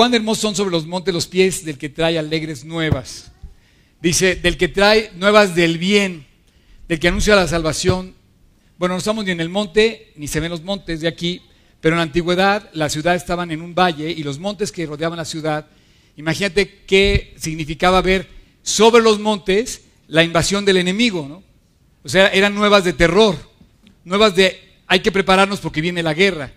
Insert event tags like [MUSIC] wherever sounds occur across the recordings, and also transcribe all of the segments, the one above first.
cuán hermosos son sobre los montes los pies del que trae alegres nuevas. Dice, del que trae nuevas del bien, del que anuncia la salvación. Bueno, no estamos ni en el monte, ni se ven los montes de aquí, pero en la antigüedad las ciudades estaban en un valle y los montes que rodeaban la ciudad, imagínate qué significaba ver sobre los montes la invasión del enemigo, ¿no? O sea, eran nuevas de terror, nuevas de hay que prepararnos porque viene la guerra.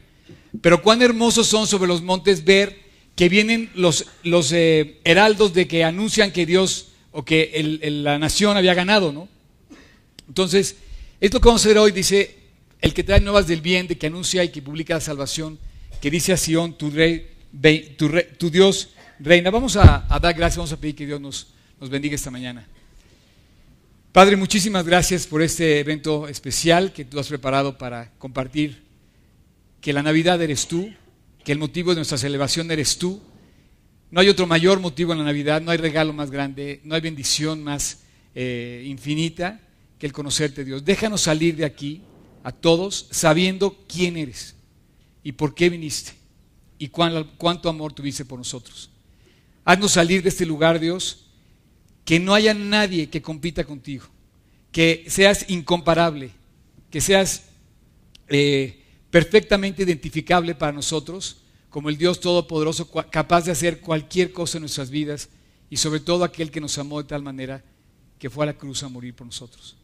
Pero cuán hermosos son sobre los montes ver que vienen los, los eh, heraldos de que anuncian que Dios o que la nación había ganado, ¿no? Entonces, esto que vamos a ver hoy dice, el que trae nuevas del bien, de que anuncia y que publica la salvación, que dice a Sion, tu, rey, tu, Dios reina. Vamos a, dar gracias, vamos a pedir que Dios nos, nos bendiga esta mañana. Padre, muchísimas gracias por este evento especial que tú has preparado para compartir que la Navidad eres tú, que el motivo de nuestra celebración eres tú. No hay otro mayor motivo en la Navidad, no hay regalo más grande, no hay bendición más eh, infinita que el conocerte, Dios. Déjanos salir de aquí a todos sabiendo quién eres y por qué viniste y cuánto amor tuviste por nosotros. Haznos salir de este lugar, Dios, que no haya nadie que compita contigo, que seas incomparable, que seas eh, perfectamente identificable para nosotros como el Dios Todopoderoso, capaz de hacer cualquier cosa en nuestras vidas y sobre todo aquel que nos amó de tal manera que fue a la cruz a morir por nosotros.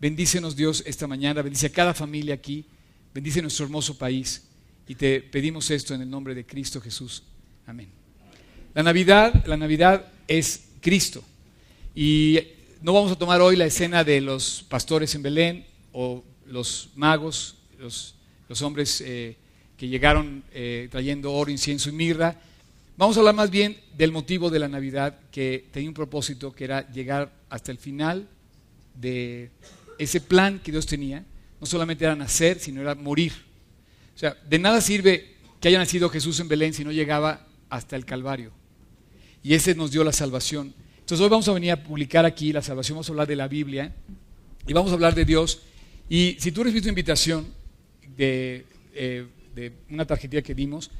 Bendícenos Dios esta mañana, bendice a cada familia aquí, bendice nuestro hermoso país y te pedimos esto en el nombre de Cristo Jesús. Amén. La Navidad, la Navidad es Cristo y no vamos a tomar hoy la escena de los pastores en Belén o los magos, los, hombres eh, que llegaron eh, trayendo oro, incienso y mirra. Vamos a hablar más bien del motivo de la Navidad, que tenía un propósito, que era llegar hasta el final de ese plan que Dios tenía. No solamente era nacer, sino era morir. O sea, de nada sirve que haya nacido Jesús en Belén si no llegaba hasta el Calvario. Y ese nos dio la salvación. Entonces hoy vamos a venir a publicar aquí la salvación, vamos a hablar de la Biblia y vamos a hablar de Dios. Y si tú recibiste una invitación de eh, de una tarjetilla que dimos,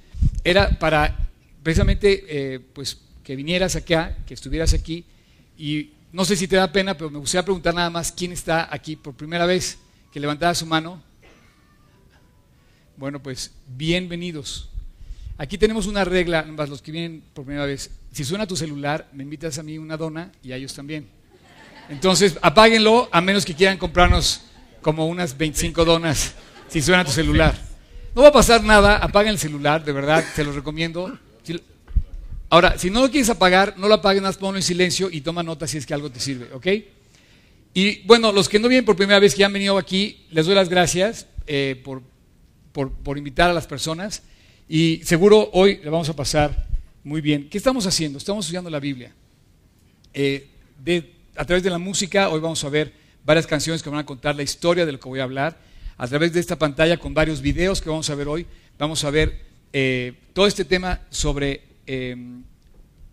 era para precisamente eh, pues, que vinieras acá, que estuvieras aquí, y no sé si te da pena, pero me gustaría preguntar nada más quién está aquí por primera vez, que levantara su mano. Bueno, pues bienvenidos. Aquí tenemos una regla, más los que vienen por primera vez. Si suena tu celular, me invitas a mí una dona y a ellos también. Entonces, apáguenlo a menos que quieran comprarnos como unas 25 donas si suena tu celular. No va a pasar nada, apaguen el celular, de verdad, te lo recomiendo. Ahora, si no lo quieres apagar, no lo apaguen, más ponlo en silencio y toma nota si es que algo te sirve, ¿ok? Y bueno, los que no vienen por primera vez, que han venido aquí, les doy las gracias eh, por, por, invitar a las personas y seguro hoy le vamos a pasar muy bien. ¿Qué estamos haciendo? Estamos estudiando la Biblia. Eh, a través de la música, hoy vamos a ver varias canciones que van a contar la historia de lo que voy a hablar a través de esta pantalla con varios videos que vamos a ver hoy. Vamos a ver eh, todo este tema sobre em,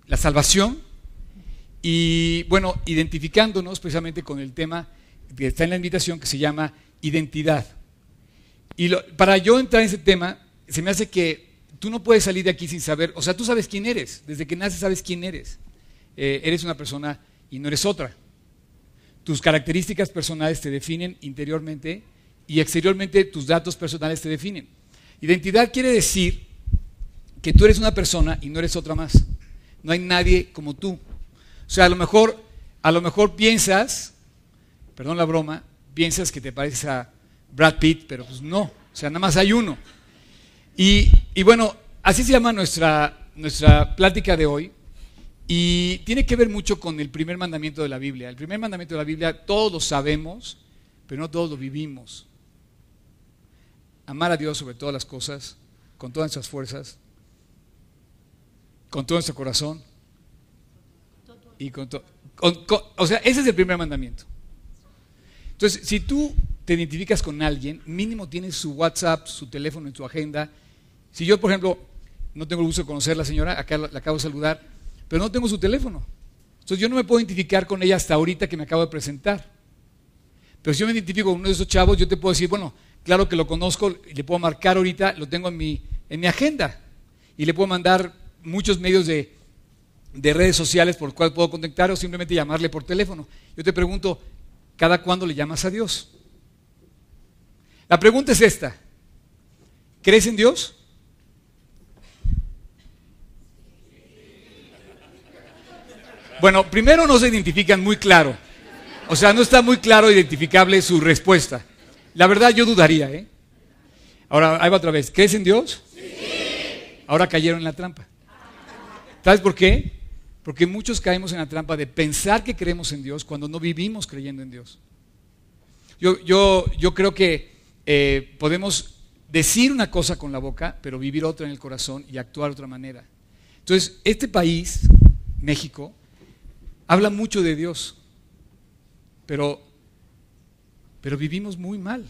la salvación y, bueno, identificándonos precisamente con el tema que está en la invitación que se llama identidad. Y para yo entrar en ese tema, se me hace que tú no puedes salir de aquí sin saber, o sea, tú sabes quién eres, desde que naces sabes quién eres. Eh, eres una persona y no eres otra. Tus características personales te definen interiormente y exteriormente tus datos personales te definen. Identidad quiere decir que tú eres una persona y no eres otra más. No hay nadie como tú. O sea, a lo mejor, a lo mejor piensas, perdón la broma, piensas que te pareces a Brad Pitt, pero pues no. O sea, nada más hay uno. Y, y bueno, así se llama nuestra, nuestra plática de hoy. Y tiene que ver mucho con el primer mandamiento de la Biblia. El primer mandamiento de la Biblia todos lo sabemos, pero no todos lo vivimos amar a Dios sobre todas las cosas, con todas nuestras fuerzas, con todo nuestro corazón y con todo. O sea, ese es el primer mandamiento. Entonces, si tú te identificas con alguien, mínimo tienes su WhatsApp, su teléfono en tu agenda. Si yo, por ejemplo, no tengo el gusto de conocer a la señora, acá la, acabo de saludar, pero no tengo su teléfono. Entonces yo no me puedo identificar con ella hasta ahorita que me acabo de presentar. Pero si yo me identifico con uno de esos chavos, yo te puedo decir, bueno, Claro que lo conozco le puedo marcar ahorita, lo tengo en mi, en mi agenda. Y le puedo mandar muchos medios de, de redes sociales por cuales puedo contactar o simplemente llamarle por teléfono. Yo te pregunto, ¿cada cuándo le llamas a Dios? La pregunta es esta. ¿Crees en Dios? Bueno, primero no se identifican muy claro. O sea, no está muy claro identificable su respuesta. La verdad yo dudaría, ¿eh? Ahora, ahí va otra vez. ¿Crees en Dios? Sí. Ahora cayeron en la trampa. ¿Sabes por qué? Porque muchos caemos en la trampa de pensar que creemos en Dios cuando no vivimos creyendo en Dios. Yo, yo, yo creo que eh, podemos decir una cosa con la boca, pero vivir otra en el corazón y actuar de otra manera. Entonces, este país, México, habla mucho de Dios, pero, pero vivimos muy mal.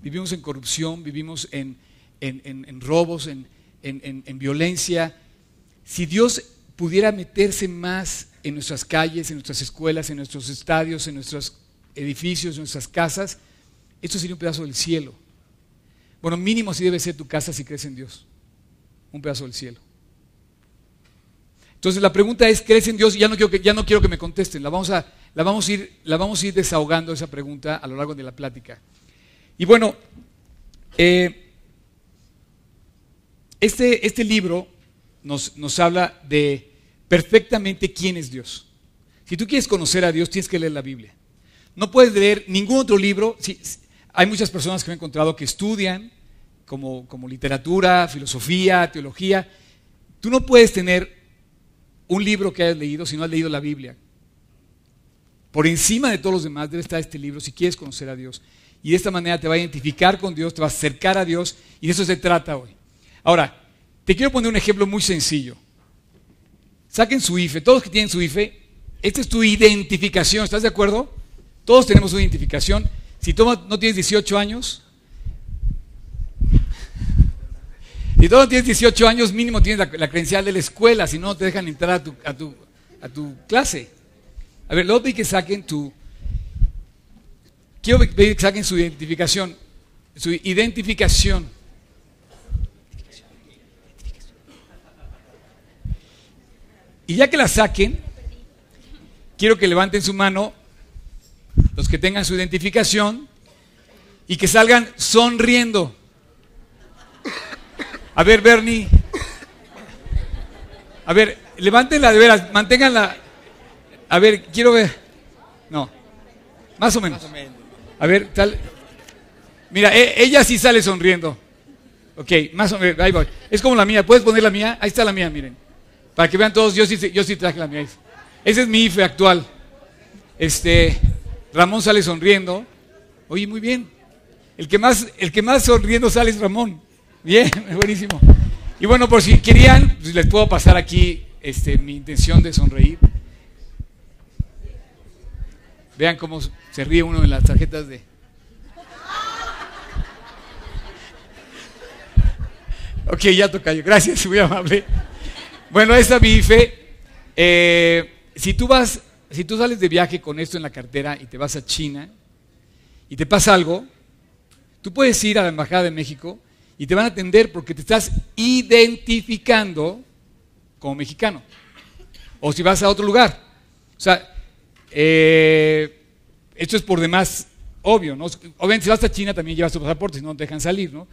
Vivimos en corrupción, vivimos en, en robos, en violencia. Si Dios pudiera meterse más en nuestras calles, en nuestras escuelas, en nuestros estadios, en nuestros edificios, en nuestras casas, esto sería un pedazo del cielo. Bueno, mínimo así debe ser tu casa si crees en Dios. Un pedazo del cielo. Entonces la pregunta es, ¿crees en Dios? Ya no quiero que, ya no quiero que me contesten. La vamos, a, la, vamos a ir, la vamos a ir desahogando esa pregunta a lo largo de la plática. Y bueno, eh, este, este libro nos, nos habla de perfectamente quién es Dios. Si tú quieres conocer a Dios, tienes que leer la Biblia. No puedes leer ningún otro libro. hay muchas personas que me he encontrado que estudian como, como literatura, filosofía, teología. Tú no puedes tener un libro que hayas leído si no has leído la Biblia. Por encima de todos los demás debe estar este libro si quieres conocer a Dios. Y de esta manera te va a identificar con Dios, te va a acercar a Dios y de eso se trata hoy. Ahora, te quiero poner un ejemplo muy sencillo. Saquen su IFE, todos que tienen su IFE, esta es tu identificación, ¿estás de acuerdo? Todos tenemos una identificación. Si tú no tienes 18 años, si tú no tienes 18 años, mínimo tienes la, credencial de la escuela, si no, te dejan entrar a tu, a tu, a tu clase. A ver, luego que saquen tu... Quiero que saquen su identificación, su identificación. Y ya que la saquen, quiero que levanten su mano los que tengan su identificación y que salgan sonriendo. A ver, Bernie. A ver, levántenla de veras, manténganla. A ver, quiero ver. No, más o menos. A ver, tal. Mira, e, ella sí sale sonriendo. Ok, más o menos, ahí voy. Es como la mía, ¿puedes poner la mía? Ahí está la mía, miren. Para que vean todos, yo sí, yo sí traje la mía. Ese es mi IFE actual. Este, Ramón sale sonriendo. Oye, muy bien. El que más, el que más sonriendo sale es Ramón. Bien, [LAUGHS] buenísimo. Y bueno, por si querían, pues les puedo pasar aquí este, mi intención de sonreír. Vean cómo se ríe uno en las tarjetas de... Ok, ya toca yo. Gracias, muy amable. Bueno, esta bife, eh, si tú vas, si tú sales de viaje con esto en la cartera y te vas a China y te pasa algo, tú puedes ir a la Embajada de México y te van a atender porque te estás identificando como mexicano. O si vas a otro lugar. O sea, eh, esto es por demás obvio, ¿no? Obviamente si vas a China también llevas tu pasaporte, si no te dejan salir, ¿no?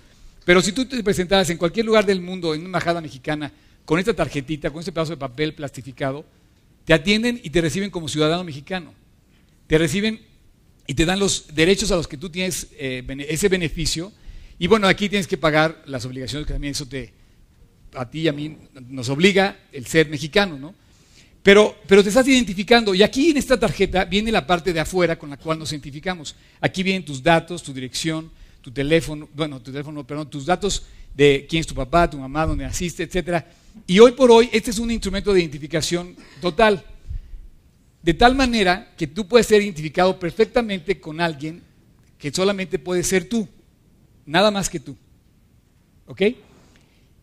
Pero si tú te presentas en cualquier lugar del mundo, en una embajada mexicana, con esta tarjetita, con este pedazo de papel plastificado, te atienden y te reciben como ciudadano mexicano. Te reciben y te dan los derechos a los que tú tienes eh, ese beneficio. Y bueno, aquí tienes que pagar las obligaciones que también eso te, a ti y a mí nos obliga el ser mexicano, ¿no? Pero, pero te estás identificando y aquí en esta tarjeta viene la parte de afuera con la cual nos identificamos. Aquí vienen tus datos, tu dirección, tu teléfono, bueno, tu teléfono, perdón, tus datos de quién es tu papá, tu mamá, dónde naciste, etcétera. Y hoy por hoy este es un instrumento de identificación total. De tal manera que tú puedes ser identificado perfectamente con alguien que solamente puede ser tú, nada más que tú. ¿Ok?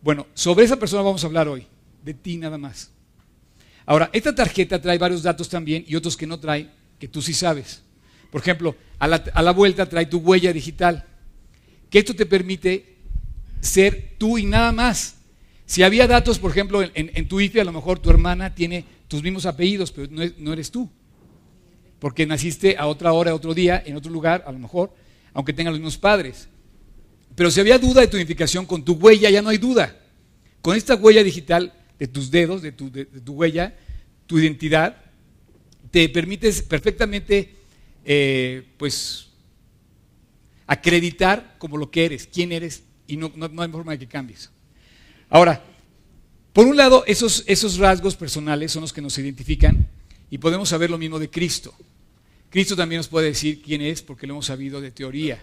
Bueno, sobre esa persona vamos a hablar hoy, de ti nada más. Ahora, esta tarjeta trae varios datos también y otros que no trae, que tú sí sabes. Por ejemplo, a la, a vuelta trae tu huella digital, que esto te permite ser tú y nada más Si había datos, por ejemplo, en, tu IFE, a lo mejor tu hermana tiene tus mismos apellidos, pero no, eres tú. Porque naciste a otra hora, otro día, en otro lugar, a lo mejor, aunque tengan los mismos padres. Pero si había duda de tu identificación con tu huella, ya no hay duda. Con esta huella digital de tus dedos, de tu, de tu huella, tu identidad, te permites perfectamente, eh, pues, acreditar como lo que eres, quién eres, y no, no, hay forma de que cambies. Ahora, por un lado, esos, esos rasgos personales son los que nos identifican y podemos saber lo mismo de Cristo. Cristo también nos puede decir quién es porque lo hemos sabido de teoría.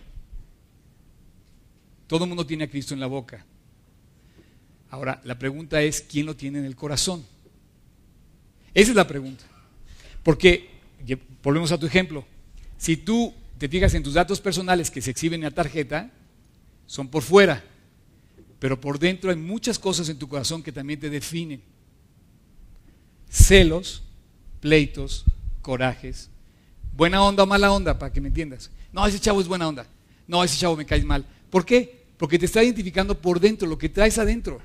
Todo el mundo tiene a Cristo en la boca. Ahora, la pregunta es, ¿quién lo tiene en el corazón? Esa es la pregunta. Porque, volvemos a tu ejemplo, si tú te fijas en tus datos personales que se exhiben en la tarjeta, son por fuera, pero por dentro hay muchas cosas en tu corazón que también te definen. Celos, pleitos, corajes, buena onda o mala onda, para que me entiendas. No, ese chavo es buena onda. No, ese chavo me cae mal. ¿Por qué? Porque te está identificando por dentro, lo que traes adentro.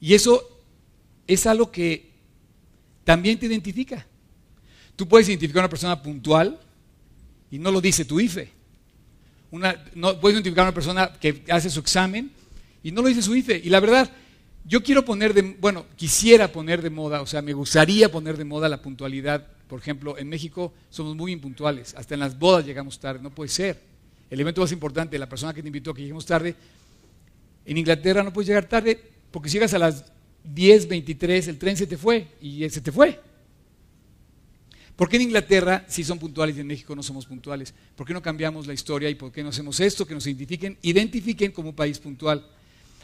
Y eso es algo que también te identifica. Tú puedes identificar a una persona puntual y no lo dice tu IFE. Una, no, puedes identificar a una persona que hace su examen y no lo dice su IFE. Y la verdad, yo quiero poner de, bueno, quisiera poner de moda, o sea, me gustaría poner de moda la puntualidad. Por ejemplo, en México somos muy impuntuales, hasta en las bodas llegamos tarde, no puede ser. El evento más importante, la persona que te invitó que lleguemos tarde, en Inglaterra no puedes llegar tarde porque si llegas a las 10, 23, el tren se te fue y se te fue. ¿Por qué en Inglaterra sí son puntuales y en México no somos puntuales? ¿Por qué no cambiamos la historia y por qué no hacemos esto? Que nos identifiquen, identifiquen como un país puntual.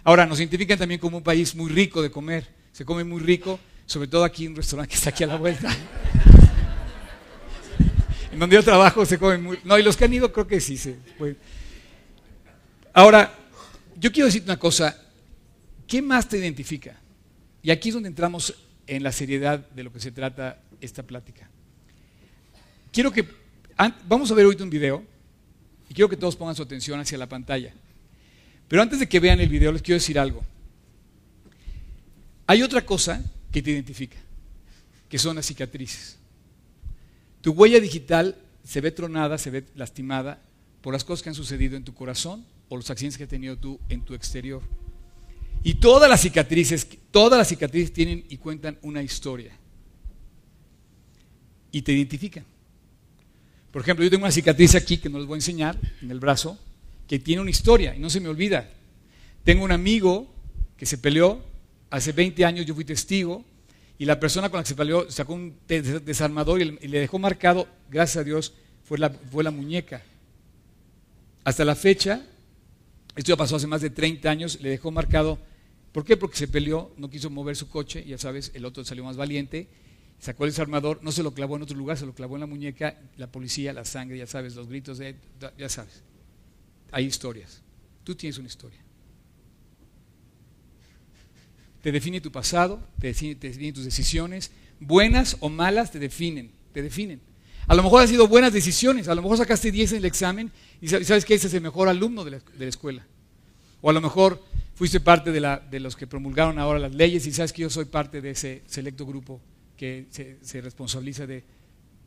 Ahora, nos identifican también como un país muy rico de comer. Se come muy rico, sobre todo aquí en un restaurante que está aquí a la vuelta. [LAUGHS] en donde yo trabajo se come muy... No, y los que han ido creo que sí se Ahora, yo quiero decirte una cosa. ¿Qué más te identifica? Y aquí es donde entramos en la seriedad de lo que se trata esta plática. Quiero que, vamos a ver hoy un video y quiero que todos pongan su atención hacia la pantalla. Pero antes de que vean el video les quiero decir algo. Hay otra cosa que te identifica, que son las cicatrices. Tu huella digital se ve tronada, se ve lastimada por las cosas que han sucedido en tu corazón o los accidentes que has tenido tú en tu exterior. Y todas las cicatrices, todas las cicatrices tienen y cuentan una historia. Y te identifican. Por ejemplo, yo tengo una cicatriz aquí que no les voy a enseñar, en el brazo, que tiene una historia y no se me olvida. Tengo un amigo que se peleó hace 20 años, yo fui testigo, y la persona con la que se peleó sacó un desarmador y le dejó marcado, gracias a Dios, fue la, fue la muñeca. Hasta la fecha, esto ya pasó hace más de 30 años, le dejó marcado ¿Por qué? Porque se peleó, no quiso mover su coche, ya sabes, el otro salió más valiente, sacó el desarmador, no se lo clavó en otro lugar, se lo clavó en la muñeca, la policía, la sangre, ya sabes, los gritos de, ya sabes. Hay historias. Tú tienes una historia. Te define tu pasado, te define, tus decisiones, buenas o malas te definen, te definen. A lo mejor han sido buenas decisiones, a lo mejor sacaste 10 en el examen y sabes que ese es el mejor alumno de la escuela. O a lo mejor fuiste parte de, los que promulgaron ahora las leyes y sabes que yo soy parte de ese selecto grupo que se, responsabiliza de,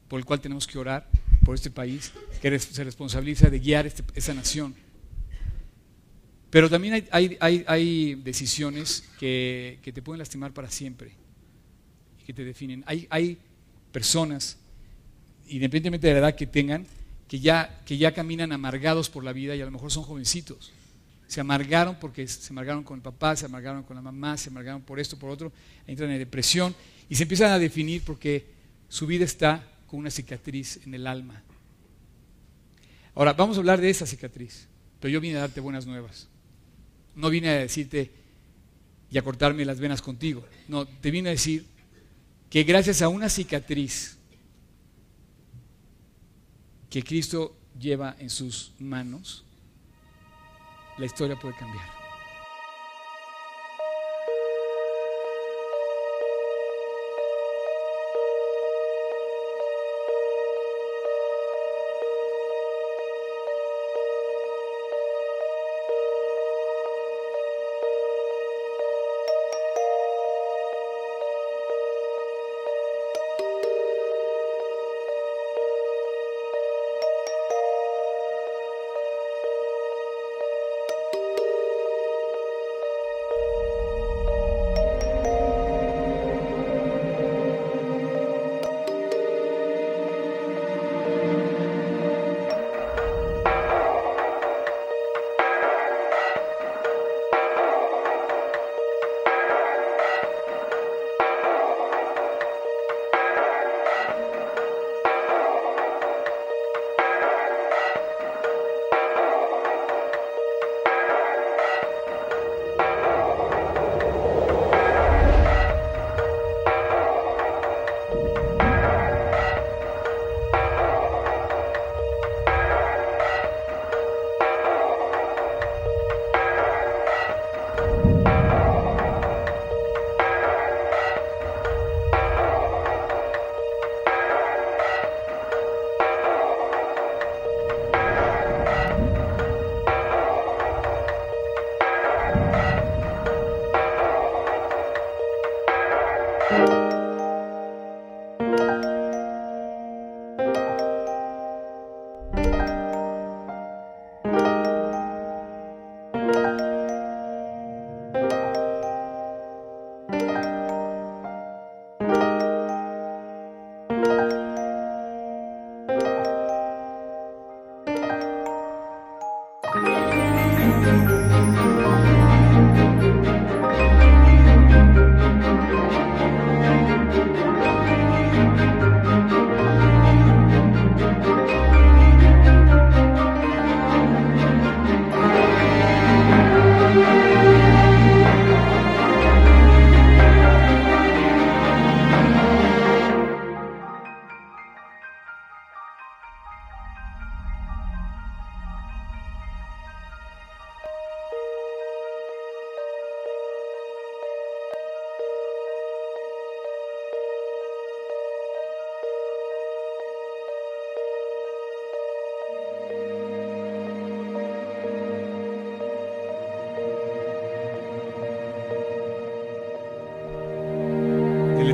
por el cual tenemos que orar por este país, que se responsabiliza de guiar este, esa nación. Pero también hay, decisiones que, te pueden lastimar para siempre y que te definen. Hay, personas, independientemente de la edad que tengan, que ya caminan amargados por la vida y a lo mejor son jovencitos se amargaron porque se amargaron con el papá, se amargaron con la mamá, se amargaron por esto, por otro, entran en depresión y se empiezan a definir porque su vida está con una cicatriz en el alma. Ahora, vamos a hablar de esa cicatriz, pero yo vine a darte buenas nuevas. No vine a decirte y a cortarme las venas contigo. No, te vine a decir que gracias a una cicatriz que Cristo lleva en sus manos, la historia puede cambiar.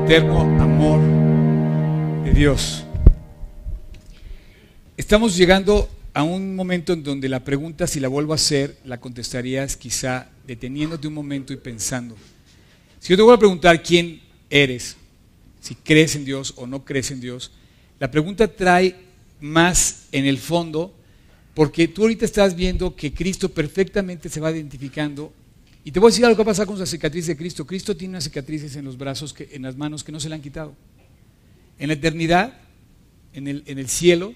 Eterno amor de Dios. Estamos llegando a un momento en donde la pregunta, si la vuelvo a hacer, la contestarías quizá deteniéndote un momento y pensando. Si yo te vuelvo a preguntar quién eres, si crees en Dios o no crees en Dios, la pregunta trae más en el fondo porque tú ahorita estás viendo que Cristo perfectamente se va identificando. Y te voy a decir algo que va a pasar con la cicatriz de Cristo. Cristo tiene unas cicatrices en los brazos, que, en las manos que no se le han quitado. En la eternidad, en el, en el cielo,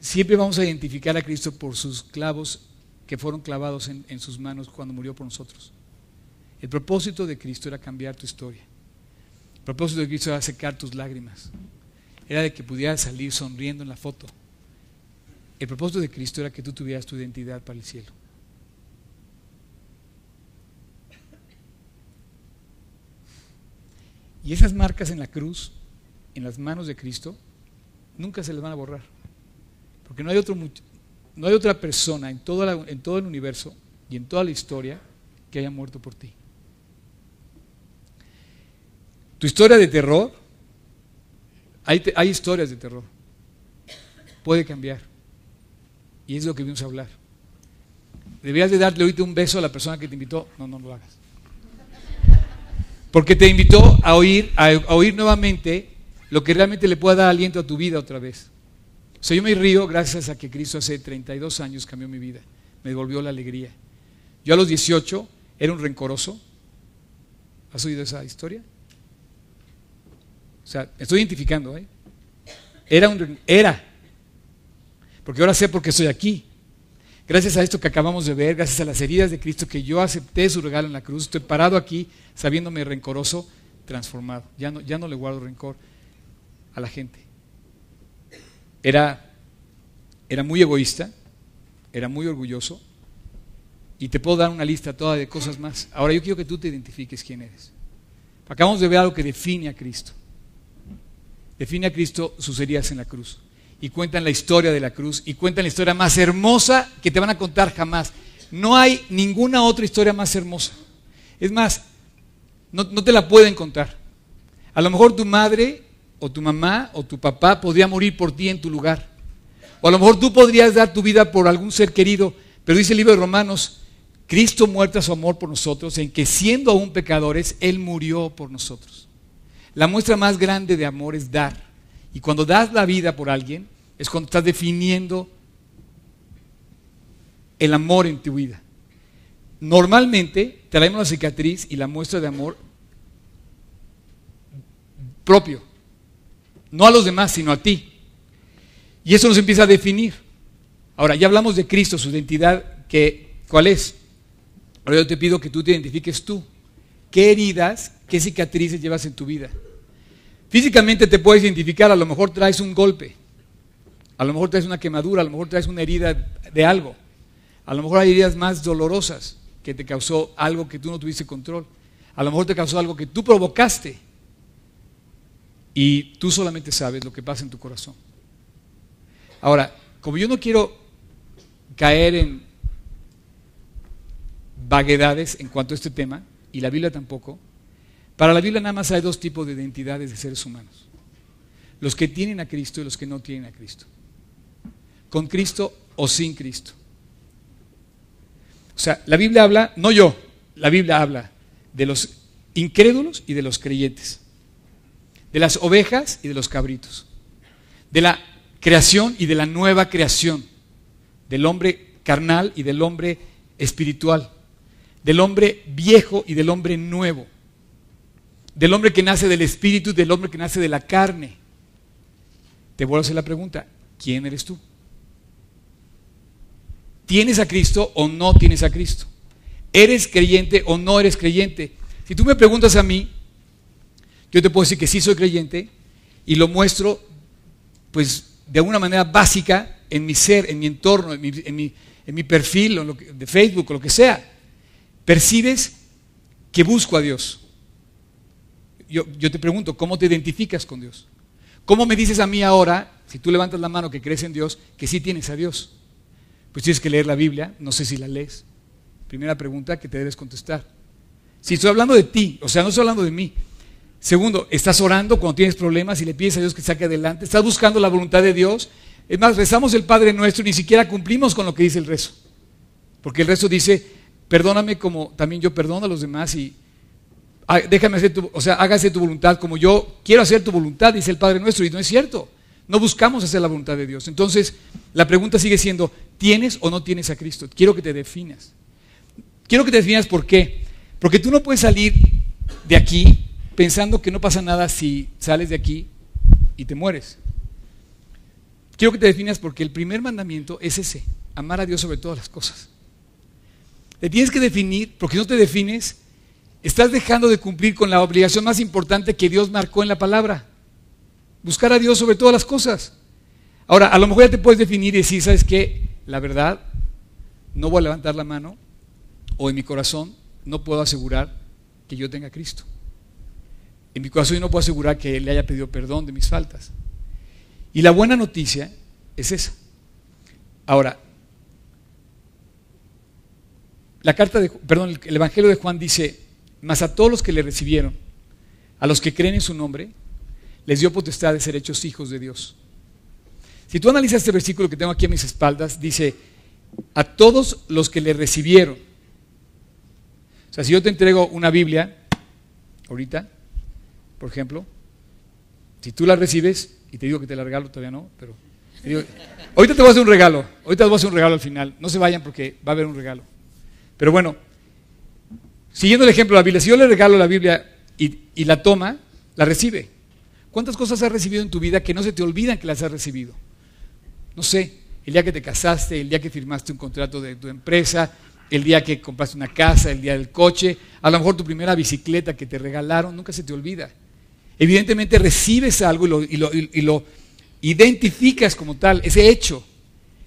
siempre vamos a identificar a Cristo por sus clavos que fueron clavados en, en sus manos cuando murió por nosotros. El propósito de Cristo era cambiar tu historia. El propósito de Cristo era secar tus lágrimas. Era de que pudieras salir sonriendo en la foto. El propósito de Cristo era que tú tuvieras tu identidad para el cielo. Y esas marcas en la cruz, en las manos de Cristo, nunca se les van a borrar. Porque no hay, no hay otra persona en todo, en todo el universo y en toda la historia que haya muerto por ti. Tu historia de terror, hay, hay historias de terror, puede cambiar. Y es lo que vimos a hablar. Deberías de darle ahorita un beso a la persona que te invitó. No, no lo hagas. Porque te invitó a oír, a, oír nuevamente lo que realmente le pueda dar aliento a tu vida otra vez. O sea, yo me río gracias a que Cristo hace 32 años cambió mi vida. Me devolvió la alegría. Yo a los 18 era un rencoroso. ¿Has oído esa historia? O sea, me estoy identificando, ¿eh? Era un era. Porque ahora sé por qué estoy aquí. Gracias a esto que acabamos de ver, gracias a las heridas de Cristo que yo acepté su regalo en la cruz, estoy parado aquí sabiéndome rencoroso, transformado. Ya no, ya no le guardo rencor a la gente. Era, era muy egoísta, era muy orgulloso y te puedo dar una lista toda de cosas más. Ahora yo quiero que tú te identifiques quién eres. Acabamos de ver algo que define a Cristo define a Cristo sus heridas en la cruz. Y cuentan la historia de la cruz y cuentan la historia más hermosa que te van a contar jamás. No hay ninguna otra historia más hermosa. Es más, no, te la pueden contar. A lo mejor tu madre o tu mamá o tu papá podría morir por ti en tu lugar. O a lo mejor tú podrías dar tu vida por algún ser querido. Pero dice el libro de Romanos, Cristo muerta su amor por nosotros, en que siendo aún pecadores, Él murió por nosotros. La muestra más grande de amor es dar. Y cuando das la vida por alguien, es cuando estás definiendo el amor en tu vida. Normalmente traemos la cicatriz y la muestra de amor propio, no a los demás, sino a ti. Y eso nos empieza a definir. Ahora, ya hablamos de Cristo, su identidad, que, ¿cuál es? Ahora yo te pido que tú te identifiques tú. ¿Qué heridas, qué cicatrices llevas en tu vida? Físicamente te puedes identificar, a lo mejor traes un golpe, a lo mejor traes una quemadura, a lo mejor traes una herida de algo, a lo mejor hay heridas más dolorosas que te causó algo que tú no tuviste control, a lo mejor te causó algo que tú provocaste y tú solamente sabes lo que pasa en tu corazón. Ahora, como yo no quiero caer en vaguedades en cuanto a este tema, y la Biblia tampoco. Para la Biblia nada más hay dos tipos de identidades de seres humanos. Los que tienen a Cristo y los que no tienen a Cristo. Con Cristo o sin Cristo. O sea, la Biblia habla, no yo, la Biblia habla de los incrédulos y de los creyentes. De las ovejas y de los cabritos. De la creación y de la nueva creación. Del hombre carnal y del hombre espiritual del hombre viejo y del hombre nuevo, del hombre que nace del espíritu del hombre que nace de la carne. Te vuelvo a hacer la pregunta, ¿quién eres tú? ¿Tienes a Cristo o no tienes a Cristo? ¿Eres creyente o no eres creyente? Si tú me preguntas a mí, yo te puedo decir que sí soy creyente y lo muestro pues de alguna manera básica en mi ser, en mi entorno, en mi, en mi, perfil de Facebook o lo que sea percibes que busco a Dios. Yo, te pregunto, ¿cómo te identificas con Dios? ¿Cómo me dices a mí ahora, si tú levantas la mano que crees en Dios, que sí tienes a Dios? Pues tienes que leer la Biblia, no sé si la lees. Primera pregunta que te debes contestar. Si estoy hablando de ti, o sea, no estoy hablando de mí. Segundo, estás orando cuando tienes problemas y le pides a Dios que saque adelante. Estás buscando la voluntad de Dios. Es más, rezamos el Padre nuestro y ni siquiera cumplimos con lo que dice el rezo. Porque el rezo dice, perdóname como también yo perdono a los demás y déjame hacer tu, o sea, hágase tu voluntad como yo quiero hacer tu voluntad, dice el Padre nuestro. Y no es cierto. No buscamos hacer la voluntad de Dios. Entonces, la pregunta sigue siendo, ¿tienes o no tienes a Cristo? Quiero que te definas. Quiero que te definas por qué. Porque tú no puedes salir de aquí pensando que no pasa nada si sales de aquí y te mueres. Quiero que te definas porque el primer mandamiento es ese, amar a Dios sobre todas las cosas. Te tienes que definir, porque si no te defines, estás dejando de cumplir con la obligación más importante que Dios marcó en la palabra. Buscar a Dios sobre todas las cosas. Ahora, a lo mejor ya te puedes definir y decir, ¿sabes qué? La verdad, no voy a levantar la mano o en mi corazón no puedo asegurar que yo tenga a Cristo. En mi corazón yo no puedo asegurar que le haya pedido perdón de mis faltas. Y la buena noticia es esa. Ahora, la carta de, perdón, el Evangelio de Juan dice, mas a todos los que le recibieron, a los que creen en su nombre, les dio potestad de ser hechos hijos de Dios. Si tú analizas este versículo que tengo aquí a mis espaldas, dice, a todos los que le recibieron. O sea, si yo te entrego una Biblia, ahorita, por ejemplo, si tú la recibes, y te digo que te la regalo, todavía no, pero... ahorita te voy a hacer un regalo, ahorita te voy a hacer un regalo al final, no se vayan porque va a haber un regalo. Pero bueno, siguiendo el ejemplo de la Biblia, si yo le regalo la Biblia y, la toma, la recibe. ¿Cuántas cosas has recibido en tu vida que no se te olvidan que las has recibido? No sé, el día que te casaste, el día que firmaste un contrato de tu empresa, el día que compraste una casa, el día del coche, a lo mejor tu primera bicicleta que te regalaron, nunca se te olvida. Evidentemente recibes algo y lo, identificas como tal, ese hecho.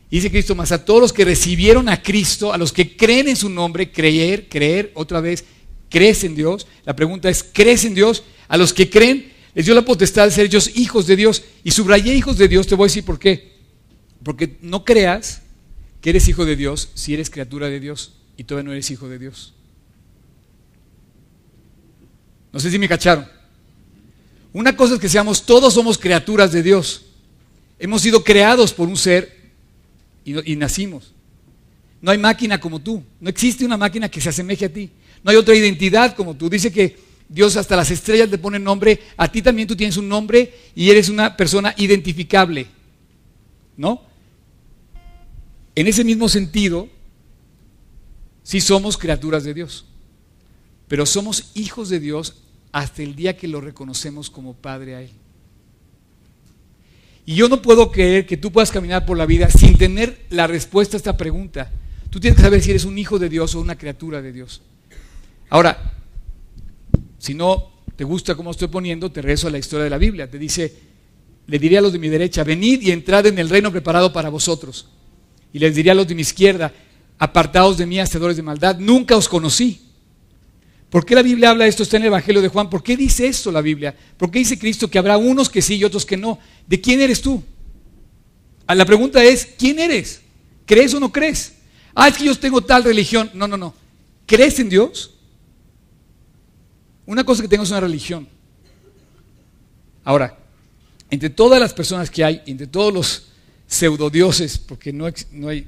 Dice Cristo, más a todos los que recibieron a Cristo, a los que creen en su nombre, creer, creer, otra vez, crees en Dios. La pregunta es, ¿crees en Dios? A los que creen, les dio la potestad de ser ellos hijos de Dios. Y subrayé hijos de Dios, te voy a decir por qué. Porque no creas que eres hijo de Dios si eres criatura de Dios y todavía no eres hijo de Dios. No sé si me cacharon. Una cosa es que seamos, todos somos criaturas de Dios. Hemos sido creados por un ser y, nacimos. No hay máquina como tú. No existe una máquina que se asemeje a ti. No hay otra identidad como tú. Dice que Dios hasta las estrellas le pone nombre. A ti también tú tienes un nombre y eres una persona identificable. ¿No? En ese mismo sentido, sí somos criaturas de Dios. Pero somos hijos de Dios hasta el día que lo reconocemos como Padre a Él. Y yo no puedo creer que tú puedas caminar por la vida sin tener la respuesta a esta pregunta. Tú tienes que saber si eres un hijo de Dios o una criatura de Dios. Ahora, si no te gusta cómo estoy poniendo, te rezo a la historia de la Biblia. Te dice, le diría a los de mi derecha, venid y entrad en el reino preparado para vosotros. Y les diría a los de mi izquierda, apartados de mí, hacedores de maldad, nunca os conocí. ¿Por qué la Biblia habla de esto? Está en el Evangelio de Juan. ¿Por qué dice esto la Biblia? ¿Por qué dice Cristo que habrá unos que sí y otros que no? ¿De quién eres tú? Ah, la pregunta es, ¿quién eres? ¿Crees o no crees? Ah, es que yo tengo tal religión. No, no, no. ¿Crees en Dios? Una cosa que tengo es una religión. Ahora, entre todas las personas que hay, entre todos los pseudodioses, porque no, no hay,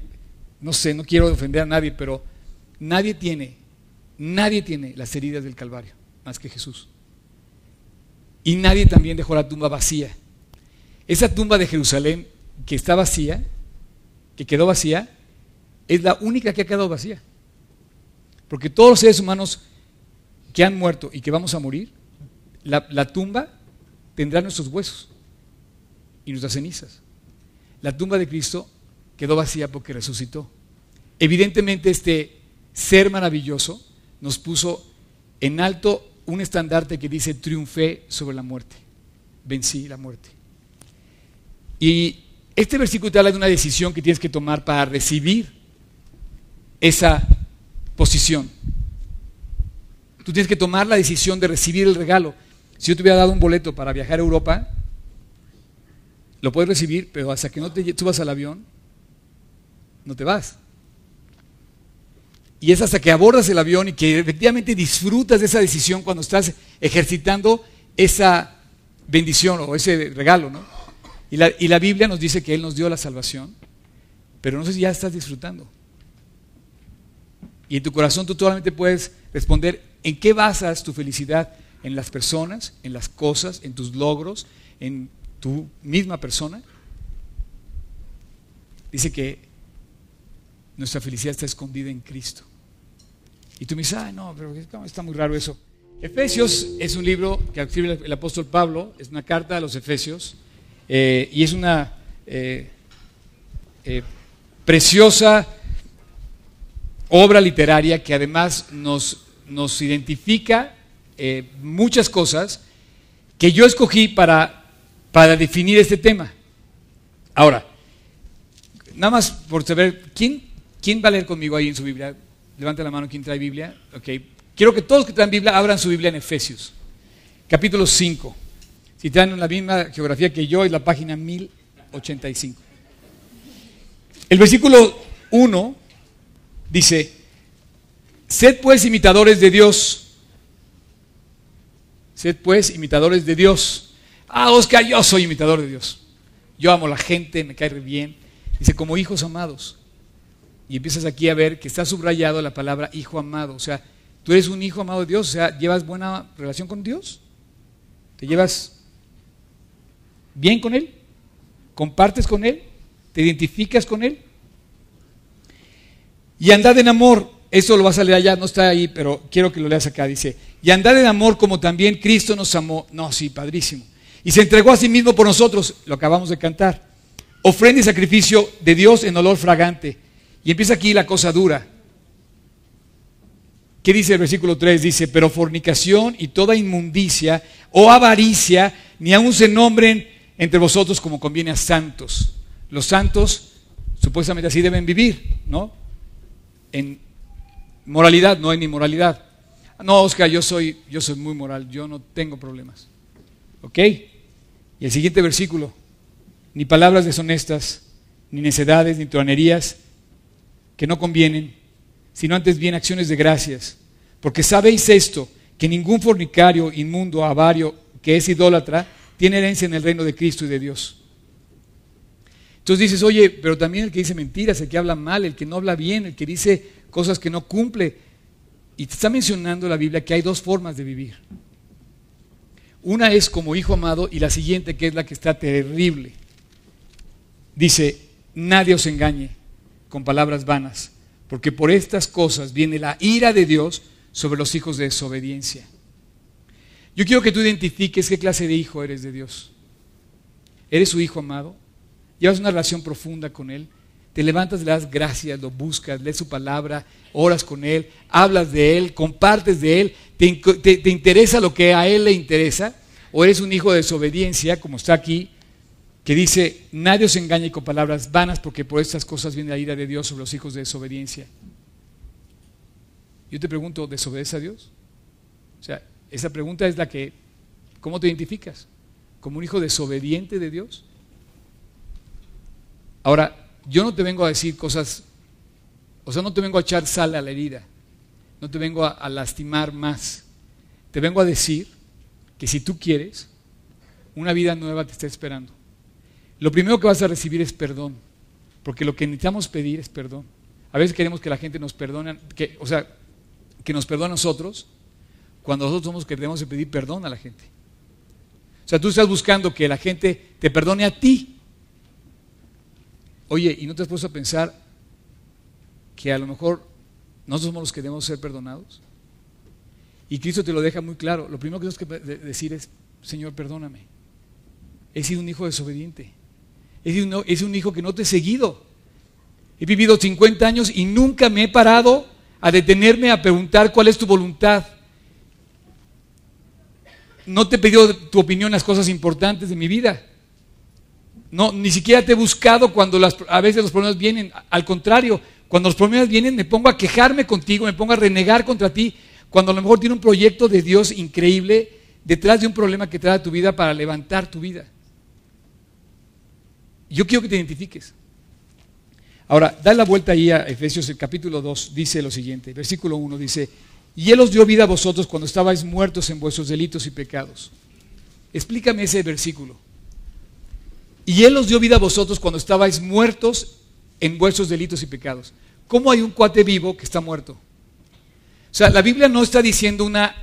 no sé, no quiero ofender a nadie, pero nadie tiene Nadie tiene las heridas del Calvario más que Jesús. Y nadie también dejó la tumba vacía. Esa tumba de Jerusalén que está vacía, que quedó vacía, es la única que ha quedado vacía. Porque todos los seres humanos que han muerto y que vamos a morir, la, la tumba tendrá nuestros huesos y nuestras cenizas. La tumba de Cristo quedó vacía porque resucitó. Evidentemente este ser maravilloso nos puso en alto un estandarte que dice triunfé sobre la muerte, vencí la muerte. Y este versículo te habla de una decisión que tienes que tomar para recibir esa posición. Tú tienes que tomar la decisión de recibir el regalo. Si yo te hubiera dado un boleto para viajar a Europa, lo puedes recibir, pero hasta que no te subas al avión, no te vas. Y es hasta que abordas el avión y que efectivamente disfrutas de esa decisión cuando estás ejercitando esa bendición o ese regalo, ¿no? Y la, y la Biblia nos dice que Él nos dio la salvación, pero no sé si ya estás disfrutando. Y en tu corazón tú solamente puedes responder en qué basas tu felicidad, en las personas, en las cosas, en tus logros, en tu misma persona. Dice que nuestra felicidad está escondida en Cristo. Y tú me dices, ah, no, pero está muy raro eso. Efesios es un libro que escribe el apóstol Pablo, es una carta a los Efesios, eh, y es una eh, eh, preciosa obra literaria que además nos, nos identifica muchas cosas que yo escogí para, para definir este tema. Ahora, nada más por saber, ¿quién, ¿quién va a leer conmigo ahí en su Biblia? Levante la mano, ¿quién trae Biblia? Ok, Quiero que todos que traen Biblia abran su Biblia en Efesios, capítulo 5. Si traen la misma geografía que yo, es la página 1085. El versículo 1 dice, sed pues imitadores de Dios. Sed pues imitadores de Dios. Ah, Oscar, yo soy imitador de Dios. Yo amo a la gente, me cae bien. Dice, como hijos amados. Y empiezas aquí a ver que está subrayado la palabra hijo amado. O sea, Tú eres un hijo amado de Dios, o sea, llevas buena relación con Dios. ¿Te llevas bien con Él? ¿Compartes con Él? ¿Te identificas con Él? Y andad en amor, eso lo vas a leer allá, no está ahí, pero quiero que lo leas acá. Dice, y andad en amor como también Cristo nos amó. No, sí, padrísimo. Y se entregó a sí mismo por nosotros, lo acabamos de cantar. Ofrenda y sacrificio de Dios en olor fragante. Y empieza aquí la cosa dura. ¿Qué dice el versículo 3? Dice, pero fornicación y toda inmundicia o avaricia ni aun se nombren entre vosotros como conviene a santos. Los santos supuestamente así deben vivir, ¿no? En moralidad, no en inmoralidad. No, Oscar, yo soy, yo soy muy moral, yo no tengo problemas. ¿Ok? Y el siguiente versículo, ni palabras deshonestas, ni necedades, ni truanerías que no convienen, sino antes bien acciones de gracias. Porque sabéis esto, que ningún fornicario, inmundo, avario, que es idólatra, tiene herencia en el reino de Cristo y de Dios. Entonces dices, oye, pero también el que dice mentiras, el que habla mal, el que no habla bien, el que dice cosas que no cumple. Y te está mencionando la Biblia que hay dos formas de vivir. Una es como hijo amado y la siguiente que es la que está terrible. Dice, nadie os engañe con palabras vanas porque por estas cosas viene la ira de Dios sobre los hijos de desobediencia. Yo quiero que tú identifiques qué clase de hijo eres de Dios. ¿Eres su hijo amado? ¿Llevas una relación profunda con Él? Te levantas, le das gracias, lo buscas, lees su palabra, oras con Él, hablas de Él, compartes de Él, te, te interesa lo que a Él le interesa, o eres un hijo de desobediencia, como está aquí, que dice, nadie os engañe con palabras vanas porque por estas cosas viene la ira de Dios sobre los hijos de desobediencia. Yo te pregunto, ¿desobedece a Dios? O sea, esa pregunta es la que, ¿cómo te identificas? ¿Como un hijo desobediente de Dios? Ahora, yo no te vengo a decir cosas, o sea, no te vengo a echar sal a la herida, no te vengo a, a lastimar más. Te vengo a decir que si tú quieres, una vida nueva te está esperando. Lo primero que vas a recibir es perdón, porque lo que necesitamos pedir es perdón. A veces queremos que la gente nos perdone, que, o sea, que nos perdone a nosotros, cuando nosotros somos que debemos pedir perdón a la gente. O sea, tú estás buscando que la gente te perdone a ti. Oye, ¿y no te has puesto a pensar que a lo mejor nosotros somos los que debemos ser perdonados? Y Cristo te lo deja muy claro. Lo primero que tienes que decir es, Señor, perdóname. He sido un hijo desobediente. Es un, hijo que no te he seguido. He vivido 50 años y nunca me he parado a detenerme a preguntar cuál es tu voluntad. No te he pedido tu opinión las cosas importantes de mi vida. No, ni siquiera te he buscado cuando las, a veces los problemas vienen. Al contrario, cuando los problemas vienen me pongo a quejarme contigo, me pongo a renegar contra ti. Cuando a lo mejor tiene un proyecto de Dios increíble detrás de un problema que trae a tu vida para levantar tu vida. Yo quiero que te identifiques. Ahora, da la vuelta ahí a Efesios, el capítulo 2, dice lo siguiente, versículo 1 dice, y Él os dio vida a vosotros cuando estabais muertos en vuestros delitos y pecados. explícame ese versículo. Y Él os dio vida a vosotros cuando estabais muertos en vuestros delitos y pecados. ¿Cómo hay un cuate vivo que está muerto? O sea, la Biblia no está diciendo una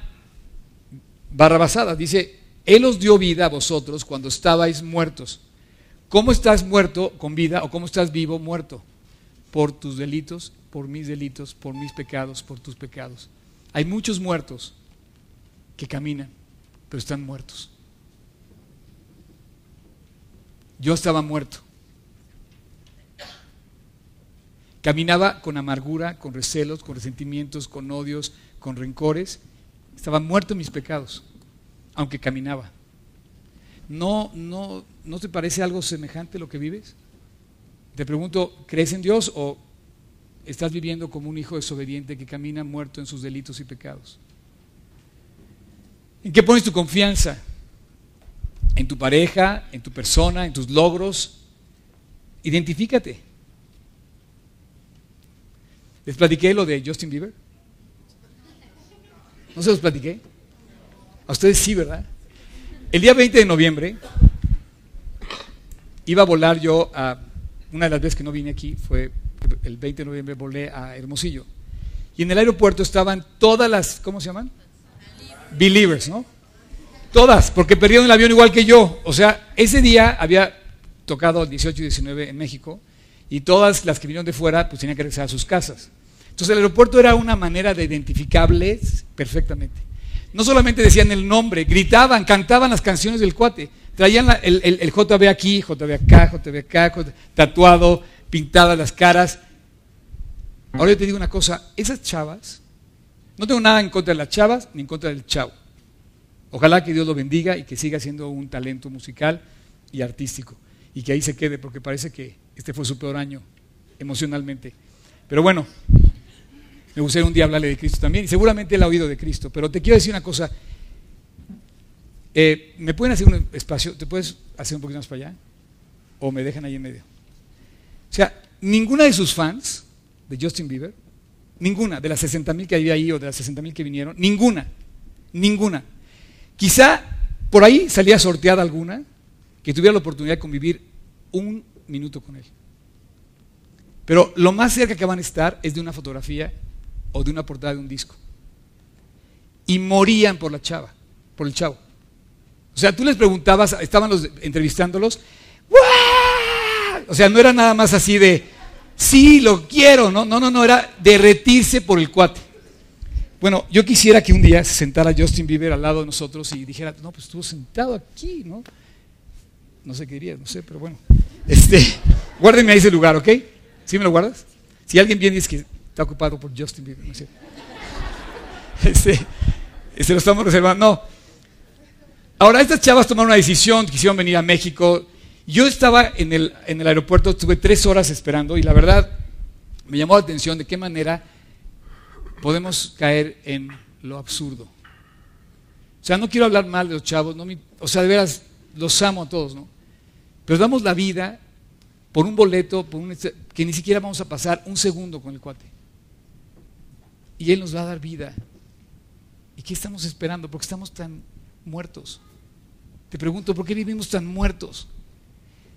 barra basada, dice, Él os dio vida a vosotros cuando estabais muertos. ¿Cómo estás muerto con vida o cómo estás vivo muerto? Por tus delitos, por mis delitos, por mis pecados, por tus pecados. Hay muchos muertos que caminan, pero están muertos. Yo estaba muerto. Caminaba con amargura, con recelos, con resentimientos, con odios, con rencores. Estaba muerto en mis pecados, aunque caminaba. ¿No, no, ¿No te parece algo semejante lo que vives? Te pregunto, ¿crees en Dios o estás viviendo como un hijo desobediente que camina muerto en sus delitos y pecados? ¿En qué pones tu confianza? en tu pareja, en tu persona, en tus logros. Identifícate. ¿Les platiqué lo de Justin Bieber? ¿No se los platiqué? A ustedes sí, ¿verdad? El día 20 de noviembre iba a volar yo a, una de las veces que no vine aquí, fue el 20 de noviembre volé a Hermosillo. Y en el aeropuerto estaban todas las, ¿cómo se llaman? Believers, ¿no? Todas, porque perdieron el avión igual que yo. O sea, ese día había tocado el 18 y 19 en México y todas las que vinieron de fuera pues tenían que regresar a sus casas. Entonces el aeropuerto era una manera de identificables perfectamente. No solamente decían el nombre, gritaban, cantaban las canciones del cuate. Traían el, el, JB aquí, JB acá, JB acá, tatuado, pintadas las caras. Ahora yo te digo una cosa, esas chavas, no tengo nada en contra de las chavas ni en contra del chavo. Ojalá que Dios lo bendiga y que siga siendo un talento musical y artístico y que ahí se quede porque parece que este fue su peor año emocionalmente. Pero bueno, me gustaría un día hablarle de Cristo también y seguramente él ha oído de Cristo, pero te quiero decir una cosa. Eh, ¿Me pueden hacer un espacio? ¿Te puedes hacer un poquito más para allá? ¿O me dejan ahí en medio? O sea, ninguna de sus fans de Justin Bieber, ninguna de las 60 mil que había ahí o de las 60 mil que vinieron, ninguna, ninguna Quizá por ahí salía sorteada alguna que tuviera la oportunidad de convivir un minuto con él. Pero lo más cerca que van a estar es de una fotografía o de una portada de un disco. Y morían por la chava, por el chavo. O sea, tú les preguntabas, estaban los entrevistándolos, o sea, no era nada más así de, sí, lo quiero, no, no, no, no, era derretirse por el cuate. Bueno, yo quisiera que un día se sentara Justin Bieber al lado de nosotros y dijera, no, pues estuvo sentado aquí, ¿no? No sé qué diría, no sé, pero bueno. Este, guárdenme ahí ese lugar, ¿ok? ¿Sí me lo guardas? Si alguien viene y dice que está ocupado por Justin Bieber, no sé. [LAUGHS] Este, este lo estamos reservando. No. Ahora, estas chavas tomaron una decisión, quisieron venir a México. Yo estaba en el, en el aeropuerto, estuve tres horas esperando y la verdad me llamó la atención de qué manera podemos caer en lo absurdo. O sea, no quiero hablar mal de los chavos, no o sea, de veras, los amo a todos, ¿no? Pero damos la vida por un boleto, por un, que ni siquiera vamos a pasar un segundo con el cuate. Y Él nos va a dar vida. ¿Y qué estamos esperando? Porque estamos tan muertos. Te pregunto, ¿por qué vivimos tan muertos?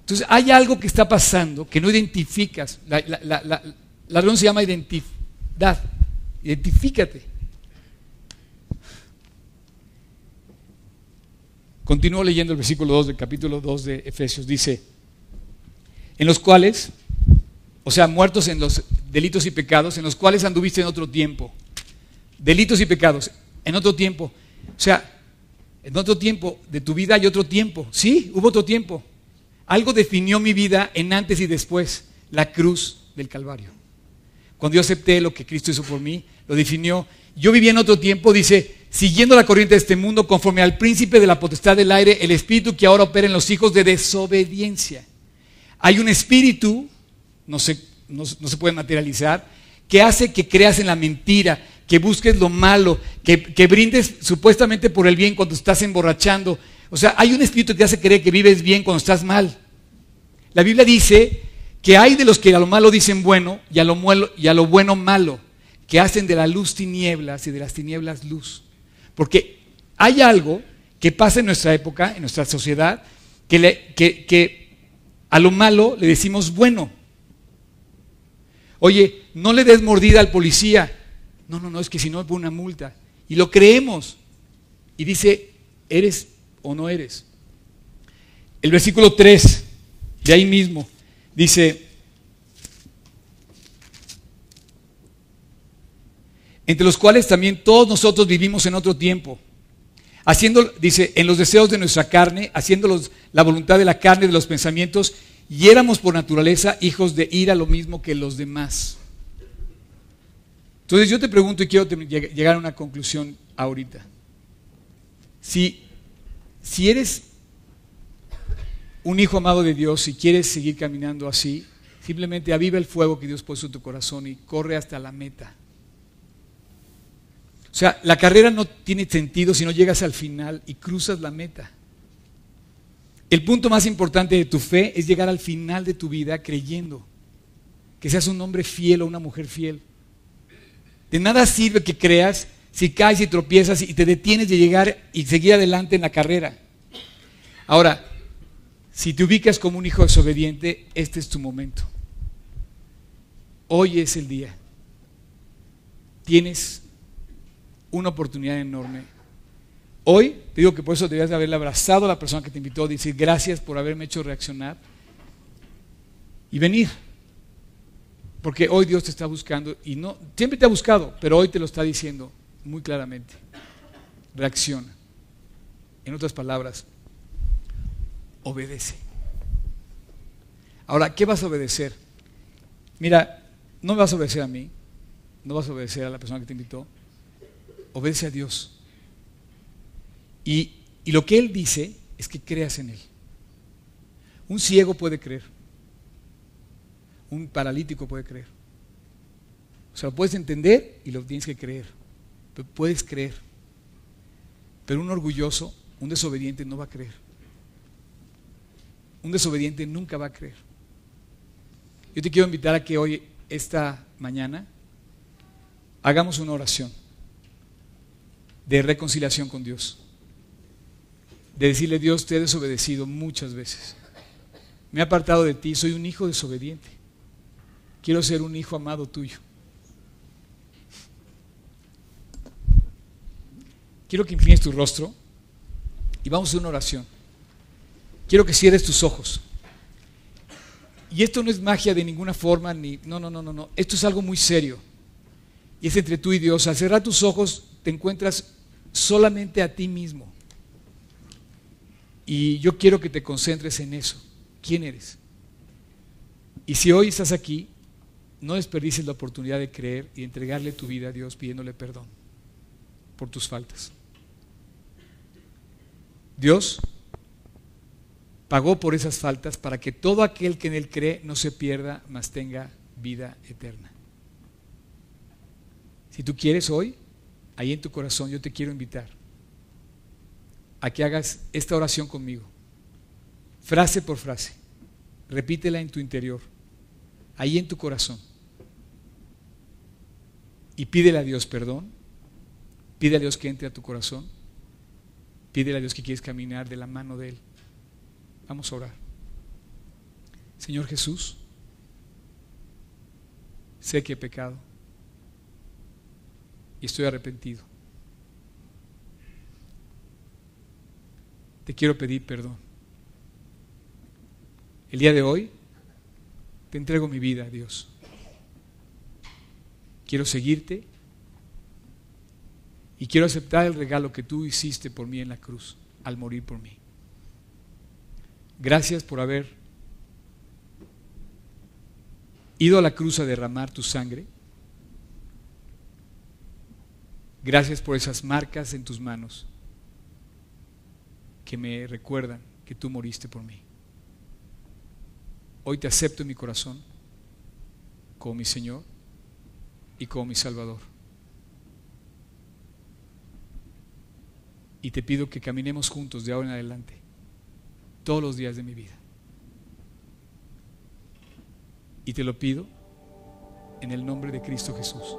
Entonces, hay algo que está pasando que no identificas. La, la, la, se llama identidad. Identifícate. Continúo leyendo el versículo 2 del capítulo 2 de Efesios. Dice, en los cuales, o sea, muertos en los delitos y pecados, en los cuales anduviste en otro tiempo. Delitos y pecados, en otro tiempo. O sea, en otro tiempo de tu vida hay otro tiempo. Sí, hubo otro tiempo. Algo definió mi vida en antes y después, la cruz del Calvario. Cuando yo acepté lo que Cristo hizo por mí, lo definió. Yo vivía en otro tiempo, dice, siguiendo la corriente de este mundo, conforme al príncipe de la potestad del aire, el espíritu que ahora opera en los hijos de desobediencia. Hay un espíritu, no se, no, se puede materializar, que hace que creas en la mentira, que busques lo malo, que, que, brindes supuestamente por el bien cuando estás emborrachando. O sea, hay un espíritu que hace creer que vives bien cuando estás mal. La Biblia dice que hay de los que a lo malo dicen bueno y a lo, y a lo bueno malo, que hacen de la luz tinieblas y de las tinieblas luz. Porque hay algo que pasa en nuestra época, en nuestra sociedad, que, que, que a lo malo le decimos bueno. Oye, no le des mordida al policía. No, no, no, es que si no es una multa. Y lo creemos. Y dice, ¿eres o no eres? El versículo 3, de ahí mismo, dice, entre los cuales también todos nosotros vivimos en otro tiempo, haciendo, dice, en los deseos de nuestra carne, haciendo la voluntad de la carne, de los pensamientos, y éramos por naturaleza hijos de ira lo mismo que los demás. Entonces yo te pregunto y quiero llegar a una conclusión ahorita. Si, si eres un hijo amado de Dios y quieres seguir caminando así, simplemente aviva el fuego que Dios puso en tu corazón y corre hasta la meta. O sea, la carrera no tiene sentido si no llegas al final y cruzas la meta. El punto más importante de tu fe es llegar al final de tu vida creyendo que seas un hombre fiel o una mujer fiel. De nada sirve que creas si caes y tropiezas y te detienes de llegar y seguir adelante en la carrera. Ahora, si te ubicas como un hijo desobediente, este es tu momento. Hoy es el día. Tienes una oportunidad enorme. Hoy, te digo que por eso debías de haberle abrazado a la persona que te invitó, decir gracias por haberme hecho reaccionar y venir. Porque hoy Dios te está buscando y no, siempre te ha buscado, pero hoy te lo está diciendo muy claramente. Reacciona. En otras palabras, obedece. Ahora, ¿qué vas a obedecer? Mira, no vas a obedecer a mí, no vas a obedecer a la persona que te invitó, obedece a Dios. Y, lo que Él dice es que creas en Él. Un ciego puede creer, un paralítico puede creer. O sea, lo puedes entender y lo tienes que creer, puedes creer. Pero un orgulloso, un desobediente no va a creer. Un desobediente nunca va a creer. Yo te quiero invitar a que hoy, esta mañana, hagamos una oración de reconciliación con Dios. De decirle, Dios, te he desobedecido muchas veces. Me he apartado de ti, soy un hijo desobediente. Quiero ser un hijo amado tuyo. Quiero que inclines tu rostro y vamos a hacer una oración. Quiero que cierres tus ojos. Y esto no es magia de ninguna forma, ni. No, no, no, no, no. Esto es algo muy serio. Y es entre tú y Dios. Al cerrar tus ojos, te encuentras solamente a ti mismo. Y yo quiero que te concentres en eso. ¿Quién eres? Y si hoy estás aquí, no desperdices la oportunidad de creer y entregarle tu vida a Dios pidiéndole perdón por tus faltas. Dios pagó por esas faltas para que todo aquel que en Él cree no se pierda, mas tenga vida eterna. Si tú quieres hoy, ahí en tu corazón yo te quiero invitar a que hagas esta oración conmigo, frase por frase, repítela en tu interior, ahí en tu corazón, y pídele a Dios perdón, pídele a Dios que entre a tu corazón, pídele a Dios que quieres caminar de la mano de Él. Vamos a orar. Señor Jesús, sé que he pecado y estoy arrepentido. Te quiero pedir perdón. El día de hoy te entrego mi vida Dios. Quiero seguirte y quiero aceptar el regalo que tú hiciste por mí en la cruz al morir por mí. Gracias por haber ido a la cruz a derramar tu sangre. Gracias por esas marcas en tus manos que me recuerdan que tú moriste por mí. Hoy te acepto en mi corazón como mi Señor y como mi Salvador. Y te pido que caminemos juntos de ahora en adelante todos los días de mi vida. Y te lo pido en el nombre de Cristo Jesús.